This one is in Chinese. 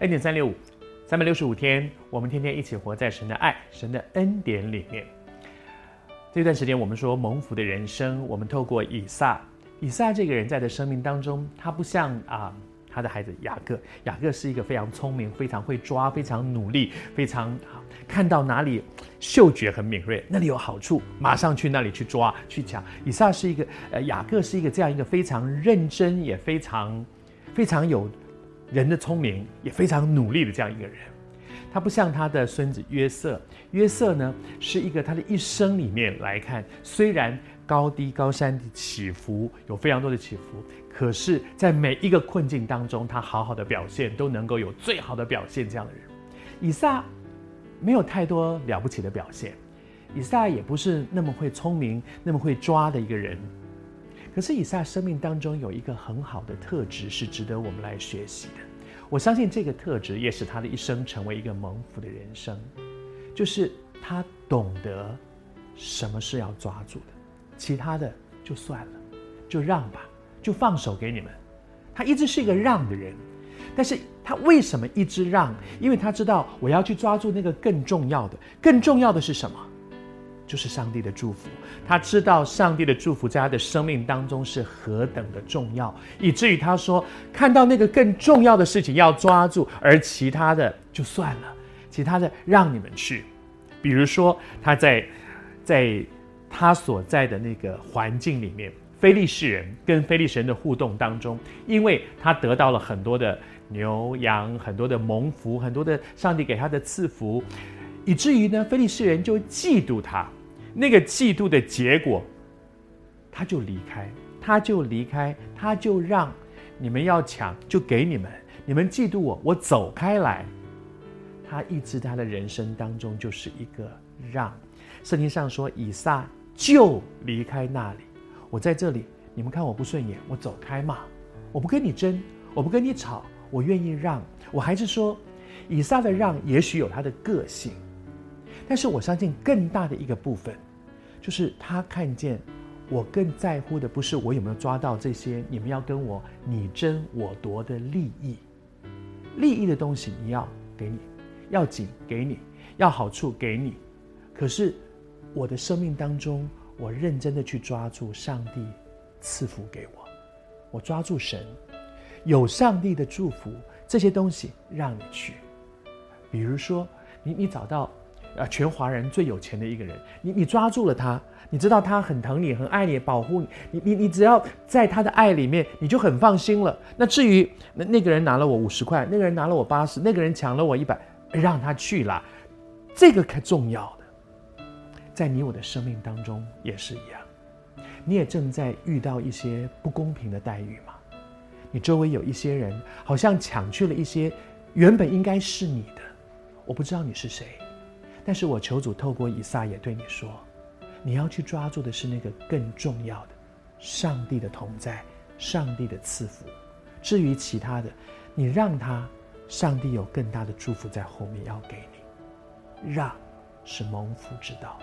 恩典三六五，三百六十五天，我们天天一起活在神的爱、神的恩典里面。这段时间，我们说蒙福的人生，我们透过以撒，以撒这个人在的生命当中，他不像啊他的孩子雅各，雅各是一个非常聪明、非常会抓、非常努力、非常好，看到哪里嗅觉很敏锐，那里有好处，马上去那里去抓去抢。以撒是一个呃，雅各是一个这样一个非常认真，也非常非常有人的聪明，也非常努力的这样一个人。他不像他的孙子约瑟，约瑟呢是一个他的一生里面来看，虽然高低高山的起伏有非常多的起伏，可是，在每一个困境当中，他好好的表现都能够有最好的表现。这样的人，以撒没有太多了不起的表现，以撒也不是那么会聪明、那么会抓的一个人。可是，以撒生命当中有一个很好的特质是值得我们来学习的。我相信这个特质也使他的一生成为一个蒙福的人生，就是他懂得什么是要抓住的，其他的就算了，就让吧，就放手给你们。他一直是一个让的人，但是他为什么一直让？因为他知道我要去抓住那个更重要的，更重要的是什么？就是上帝的祝福，他知道上帝的祝福在他的生命当中是何等的重要，以至于他说看到那个更重要的事情要抓住，而其他的就算了，其他的让你们去。比如说他在在他所在的那个环境里面，非利士人跟非利士人的互动当中，因为他得到了很多的牛羊，很多的蒙福，很多的上帝给他的赐福。以至于呢，非利士人就嫉妒他，那个嫉妒的结果，他就离开，他就离开，他就让你们要抢就给你们，你们嫉妒我，我走开来。他一直他的人生当中就是一个让。圣经上说，以撒就离开那里，我在这里，你们看我不顺眼，我走开嘛，我不跟你争，我不跟你吵，我愿意让。我还是说，以撒的让也许有他的个性。但是我相信更大的一个部分，就是他看见我更在乎的不是我有没有抓到这些你们要跟我你争我夺的利益，利益的东西你要给你，要紧给你，要好处给你，可是我的生命当中，我认真的去抓住上帝赐福给我，我抓住神，有上帝的祝福，这些东西让你去，比如说你你找到。啊，全华人最有钱的一个人，你你抓住了他，你知道他很疼你，很爱你，保护你，你你你只要在他的爱里面，你就很放心了。那至于那那个人拿了我五十块，那个人拿了我八十，那个人抢了我一百，让他去啦，这个可重要的，在你我的生命当中也是一样，你也正在遇到一些不公平的待遇吗？你周围有一些人好像抢去了一些原本应该是你的，我不知道你是谁。但是我求主透过以撒也对你说，你要去抓住的是那个更重要的，上帝的同在，上帝的赐福。至于其他的，你让他，上帝有更大的祝福在后面要给你。让是蒙福之道。